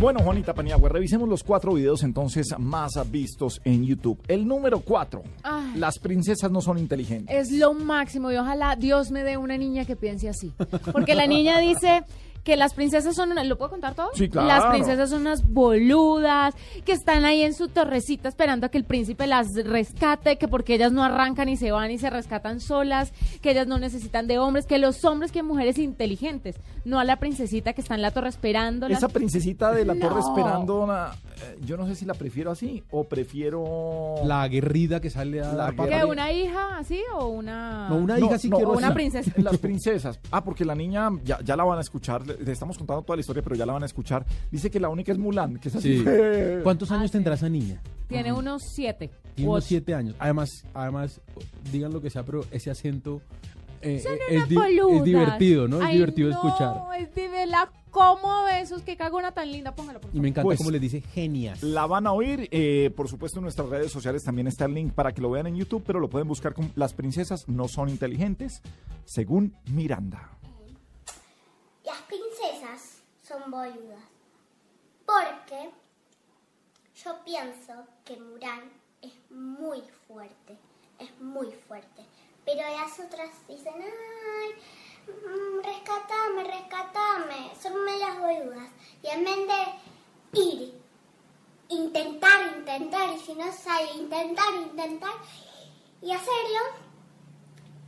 Bueno, Juanita Paniagua, revisemos los cuatro videos entonces más vistos en YouTube. El número cuatro, Ay. las princesas no son inteligentes. Es lo máximo y ojalá Dios me dé una niña que piense así. Porque la niña dice que las princesas son una... ¿Lo puedo contar todo? Sí, claro. Las princesas son unas boludas, que están ahí en su torrecita esperando a que el príncipe las rescate, que porque ellas no arrancan y se van y se rescatan solas, que ellas no necesitan de hombres, que los hombres que mujeres inteligentes, no a la princesita que está en la torre esperando. Esa princesita de la torre esperando, una- eh, yo no sé si la prefiero así o prefiero... La aguerrida que sale a La ¿Que una hija así o una...? No, una No, hija sí no, quiero o una así. princesa. Las princesas. Ah, porque la niña ya, ya la van a escuchar. Le, estamos contando toda la historia, pero ya la van a escuchar. Dice que la única es Mulan, que es así. Sí. ¿Cuántos años Ah, sí. tendrá esa niña? Tiene unos siete. Tiene unos siete años. Además, además, digan lo que sea, pero ese acento eh, eh, es, di- boludas. es divertido, ¿no? Es Ay, divertido no, escuchar. es de la cómo besos, qué cagona tan linda, póngalo por Y favor. me encanta Pues, cómo le dice genias. La van a oír, eh, por supuesto en nuestras redes sociales también está el link para que lo vean en YouTube, pero lo pueden buscar con Las princesas no son inteligentes, según Miranda. Las princesas son boludas. Porque yo pienso que Muran es muy fuerte. Es muy fuerte. Pero las otras dicen, ay, mm, rescatame, rescatame. Son medias boludas. Y en vez de ir, intentar, intentar, y si no sale, intentar, intentar, y hacerlo,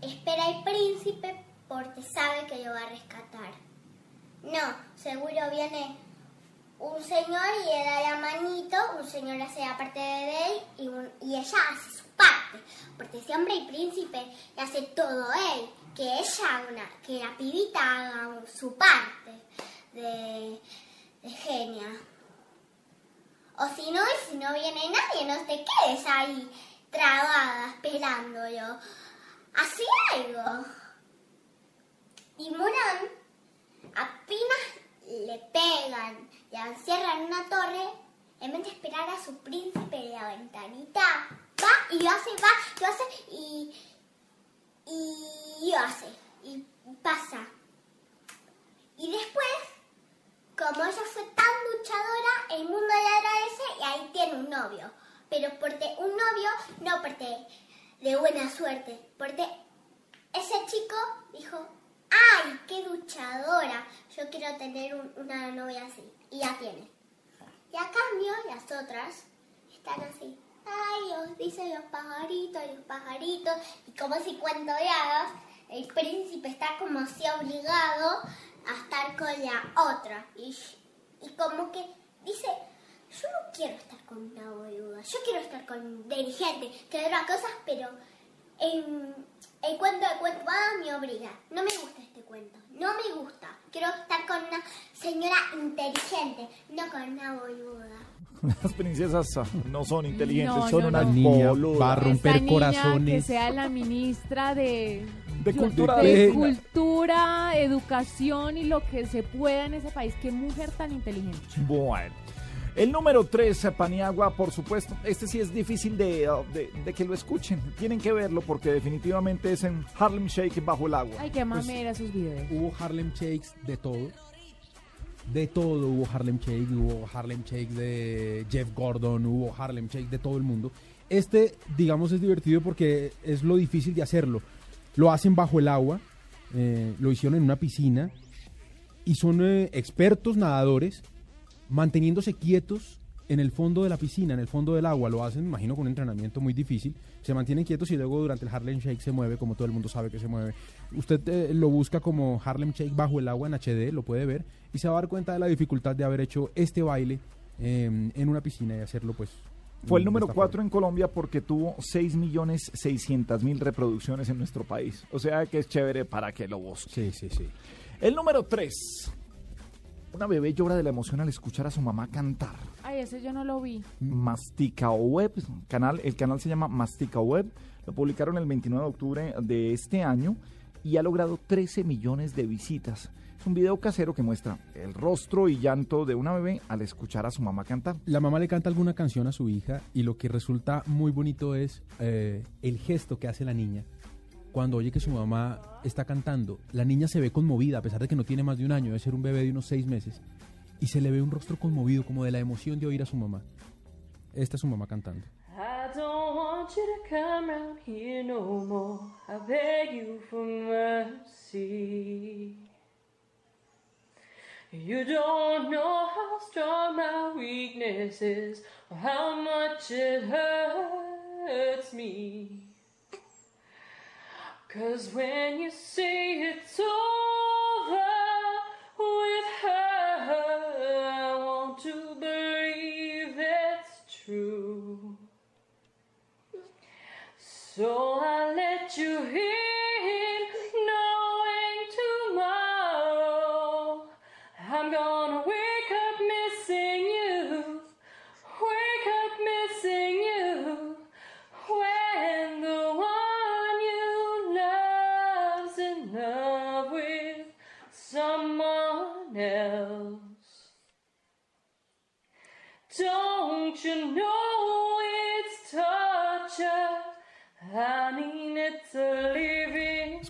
espera el príncipe porque sabe que lo va a rescatar. No, seguro viene un señor y le da la manito, un señor hace la parte de él y, un- y ella hace su parte. Porque ese hombre y príncipe le hace todo él, que ella, una, que la pibita haga su parte de, genia. O si no, y si no viene nadie, no te quedes ahí trabada esperándolo. Así algo. Y Muran apenas le pegan, la encierran en una torre, en vez de esperar a su príncipe de la ventanita, va y lo hace, va, lo hace y, y lo hace, y pasa. Y después, como ella fue tan luchadora, el mundo le agradece y ahí tiene un novio. Pero porque un novio, no porque de buena suerte, porque ese chico dijo, ¡ay, qué luchadora! Yo quiero tener un- una novia así. Y ya tiene. Y a cambio, las otras están así. ¡Ay, Dios! Dicen los pajaritos, los pajaritos. Y como si cuento de hadas, el príncipe está como así obligado a estar con la otra. Y, y como que dice, yo no quiero estar con una boluda. Yo quiero estar con un dirigente que haga cosas, pero en el cuento de cuento me obliga. No me gusta este cuento. No me gusta. Quiero estar con una señora inteligente, no con una boluda. Las princesas no son inteligentes, No, son no, unas no. Niña, boludas. barro. a romper Esta niña corazones. Que sea la ministra de, De cultura de de- cultura, educación y lo que se pueda en ese país. Qué mujer tan inteligente. Bueno. El número 3, Paniagua, por supuesto. Este sí es difícil de, uh, de- de que lo escuchen. Tienen que verlo porque definitivamente es en Harlem Shake bajo el agua. Ay, qué Pues, mamera esos videos. Hubo Harlem Shakes de todo. De todo hubo Harlem Shake, hubo Harlem Shake de Jeff Gordon, hubo Harlem Shake de todo el mundo. Este, digamos, es divertido porque es lo difícil de hacerlo. Lo hacen bajo el agua, eh, lo hicieron en una piscina y son eh, expertos nadadores manteniéndose quietos en el fondo de la piscina, en el fondo del agua. Lo hacen, imagino, con un entrenamiento muy difícil. Se mantienen quietos y luego durante el Harlem Shake se mueve, como todo el mundo sabe que se mueve. Usted eh, lo busca como Harlem Shake bajo el agua en HD, lo puede ver, y se va a dar cuenta de la dificultad de haber hecho este baile eh, en una piscina y hacerlo, pues. Fue el número esta 4 forma. en Colombia porque tuvo 6.600.000 reproducciones en nuestro país. O sea que es chévere para que lo busquen. Sí, sí, sí. El número 3. Una bebé llora de la emoción al escuchar a su mamá cantar. Ay, ese yo no lo vi. Mastica Web, canal, el canal se llama Mastica Web, lo publicaron el 29 de octubre de este año y ha logrado 13 millones de visitas. Es un video casero que muestra el rostro y llanto de una bebé al escuchar a su mamá cantar. La mamá le canta alguna canción a su hija y lo que resulta muy bonito es eh, el gesto que hace la niña cuando oye que su mamá está cantando. La niña se ve conmovida a pesar de que no tiene más de un año, debe ser un bebé de unos seis meses. y se le ve un rostro conmovido como de la emoción de oír a su mamá. Esta es su mamá cantando. I don't want you to come round here no more. I beg you for mercy. You don't know how strong my weakness is or how much it hurts me. Cause when you say it's over with her, I want to believe it's true. So I let you in,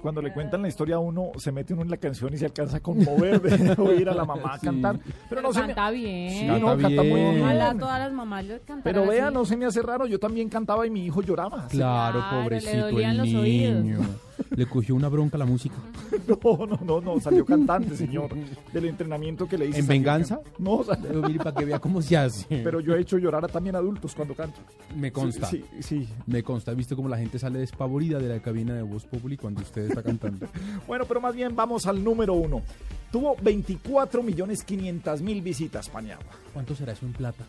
cuando le cuentan la historia a uno, se mete uno en la canción y se alcanza a conmover de oír a la mamá Sí. cantar. Pero no se me... canta bien. Sí, Canta no, canta muy bien. bien. Ojalá todas las mamás le cantaran Pero vea, así. no se me hace raro, yo también cantaba y mi hijo lloraba. Claro, Claro, le pobrecito dolían el los oídos. Le cogió una bronca la música. No, no, no, no, salió cantante, señor, del entrenamiento que le hice. ¿En venganza? can- No, salió- para que vea cómo se hace. pero yo he hecho llorar a también adultos cuando canto. me consta. Sí, sí, sí. Me consta, he visto como la gente sale despavorida de la cabina de Voz Populi cuando usted está cantando. Bueno, pero más bien vamos al número uno. Tuvo 24 millones 500 mil visitas, Paniagua. ¿Cuánto será eso en plata?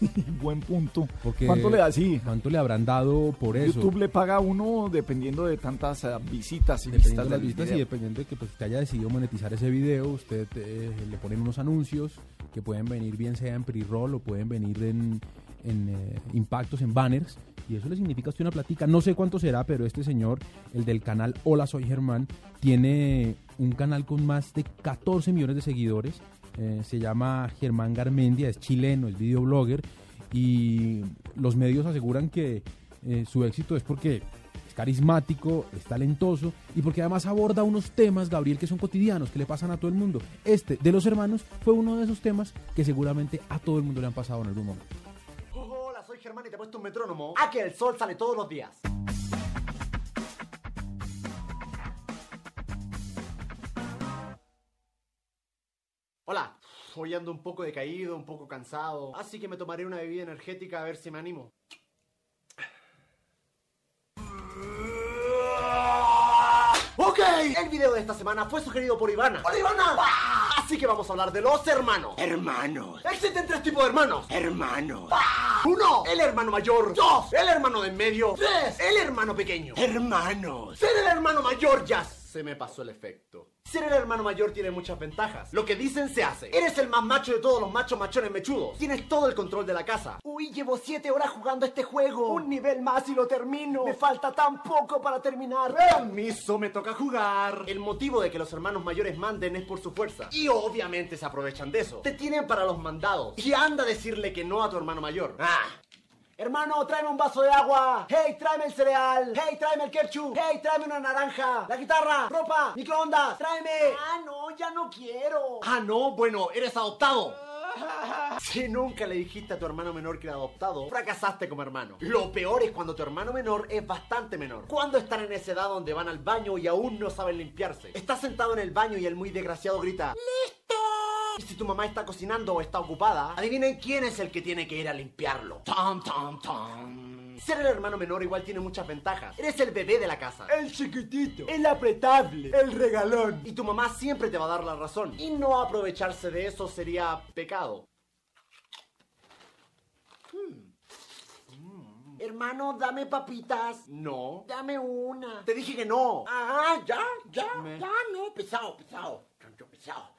Buen punto. Porque- ¿Cuánto le da así? ¿Cuánto le habrán dado por eso? YouTube le paga a uno dependiendo de tantas eh, visitas y Dependiendo de las del vistas y dependiendo de que pues, usted haya decidido monetizar ese video, usted eh, le ponen unos anuncios que pueden venir bien sea en pre-roll o pueden venir en, en, eh, impactos, en banners, y eso le significa a usted una platica. No sé cuánto será, pero este señor, el del canal Hola Soy Germán, tiene un canal con más de 14 millones de seguidores. Eh, se llama Germán Garmendia, es chileno, es videoblogger, y los medios aseguran que eh, su éxito es porque es carismático, es talentoso y porque además aborda unos temas, Gabriel, que son cotidianos, que le pasan a todo el mundo. Este, de los hermanos, fue uno de esos temas que seguramente a todo el mundo le han pasado en algún momento. Hola, soy Germán y te he puesto un metrónomo. A que el sol sale todos los días. Hoy ando un poco decaído, un poco cansado, así que me tomaré una bebida energética a ver si me animo. Ok, el video de esta semana fue sugerido por Ivana. ¡Hola Ivana! Así que vamos a hablar de los hermanos. Hermanos. Existen tres tipos de hermanos. Hermanos. Uno, el hermano mayor. Dos, el hermano de en medio. Tres, el hermano pequeño. Hermanos. Ser el hermano mayor ya se me pasó el efecto. Ser el hermano mayor tiene muchas ventajas. Lo que dicen se hace. Eres el más macho de todos los machos machones mechudos. Tienes todo el control de la casa. Uy, llevo siete horas jugando este juego. Un nivel más y lo termino. Me falta tan poco para terminar. Permiso, me toca jugar. El motivo de que los hermanos mayores manden es por su fuerza. Y obviamente se aprovechan de eso. Te tienen para los mandados. Y anda a decirle que no a tu hermano mayor. Ah. Hermano, tráeme un vaso de agua. Hey, tráeme el cereal. Hey, tráeme el ketchup. Hey, tráeme una naranja. La guitarra, ropa, microondas. Tráeme. Ah, no, ya no quiero. Ah, no, bueno, eres adoptado. Si nunca le dijiste a tu hermano menor que era adoptado, fracasaste como hermano. Lo peor es cuando tu hermano menor es bastante menor. Cuando están en esa edad donde van al baño y aún no saben limpiarse. Estás sentado en el baño y el muy desgraciado grita: ¡Listo! Y si tu mamá está cocinando o está ocupada, adivinen quién es el que tiene que ir a limpiarlo. Tom, tom, tom. Ser el hermano menor igual tiene muchas ventajas. Eres el bebé de la casa. El chiquitito. El apretable. El regalón. Y tu mamá siempre te va a dar la razón. Y no aprovecharse de eso sería pecado. Hmm. Hermano, dame papitas. No. Dame una. Te dije que no. Ah, ya, ya, ya, no. Pesado, pesado. Chancho, pesado.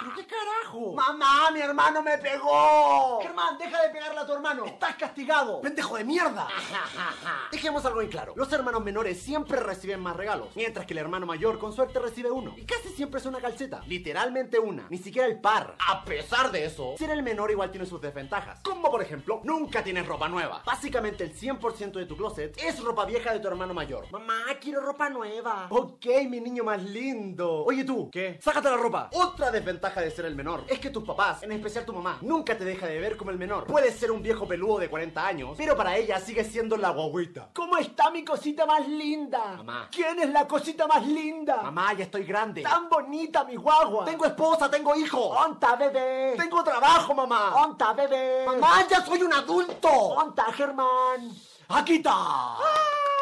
¿Pero qué carajo? Mamá, mi hermano me pegó! Germán, deja de pegarle a tu hermano. Estás castigado. ¡Pendejo de mierda! Dejemos algo en claro. Los hermanos menores siempre reciben más regalos, mientras que el hermano mayor con suerte recibe uno. Y casi siempre es una calceta. Literalmente una. Ni siquiera el par. A pesar de eso, ser el menor igual tiene sus desventajas. Como por ejemplo, nunca tienes ropa nueva. Básicamente el 100% de tu closet es ropa vieja de tu hermano mayor. Mamá, quiero ropa nueva. Ok, mi niño más lindo. Oye tú, ¿qué? Sácate la ropa. Otra desventaja de ser el menor es que tus papás, en especial tu mamá, nunca te deja de ver como el menor. Puedes ser un viejo peludo de 40 años, pero para ella sigue siendo la guaguita. ¿Cómo está mi cosita más linda? Mamá. ¿Quién es la cosita más linda? Mamá, ya estoy grande. Tan bonita mi guagua. Tengo esposa, tengo hijo. Onta, bebé. Tengo trabajo, mamá. Onta, bebé. Mamá, ya soy un adulto. Onta, Germán. Aquí está.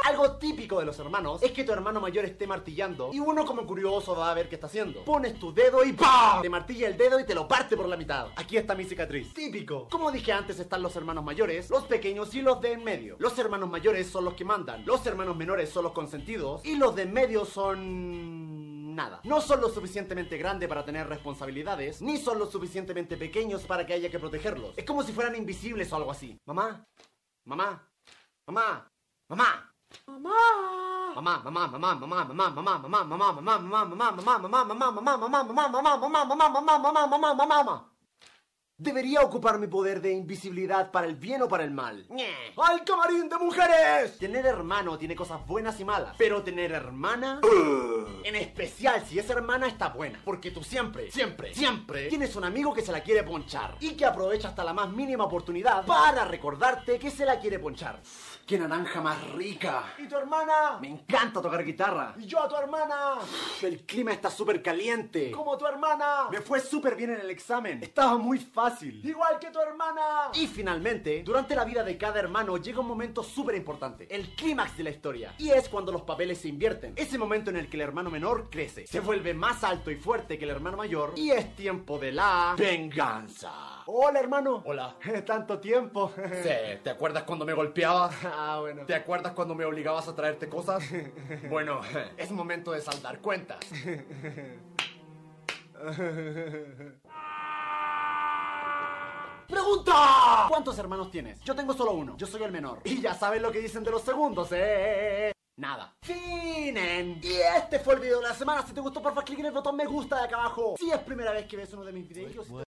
Algo típico de los hermanos es que tu hermano mayor esté martillando y uno como curioso va a ver qué está haciendo. Pones tu dedo y ¡pam! Te martilla el dedo y te lo parte por la mitad. Aquí está mi cicatriz. Típico. Como dije antes están los hermanos mayores, los pequeños y los de en medio. Los hermanos mayores son los que mandan, los hermanos menores son los consentidos y los de en medio son nada. No son lo suficientemente grandes para tener responsabilidades, ni son lo suficientemente pequeños para que haya que protegerlos. Es como si fueran invisibles o algo así. Mamá, mamá, mamá, mamá. Mama. Debería ocupar mi poder de invisibilidad para el bien o para el mal. ¡Al camarín de mujeres! Tener hermano tiene cosas buenas y malas, pero tener hermana... En especial si esa hermana está buena, porque tú siempre, siempre, siempre tienes un amigo que se la quiere ponchar y que aprovecha hasta la más mínima oportunidad para recordarte que se la quiere ponchar. ¡Qué naranja más rica! ¿Y tu hermana? Me encanta tocar guitarra. ¿Y yo a tu hermana? El clima está súper caliente. ¿Como tu hermana? Me fue súper bien en el examen. Estaba muy fácil. Igual que tu hermana. Y finalmente, durante la vida de cada hermano llega un momento súper importante. El clímax de la historia. Y es cuando los papeles se invierten. Ese momento en el que el hermano menor crece. Se vuelve más alto y fuerte que el hermano mayor. Y es tiempo de la venganza. Hola, hermano. Hola. Tanto tiempo. Sí, ¿te acuerdas cuando me golpeabas? Ah, bueno. ¿Te acuerdas cuando me obligabas a traerte cosas? Bueno, es momento de saldar cuentas. ¡Pregunta! ¿Cuántos hermanos tienes? Yo tengo solo uno. Yo soy el menor. Y ya sabes lo que dicen de los segundos, ¿eh? Nada. ¡Finen! Y este fue el video de la semana. Si te gustó, porfa, clic en el botón me gusta de acá abajo. Si es primera vez que ves uno de mis videos...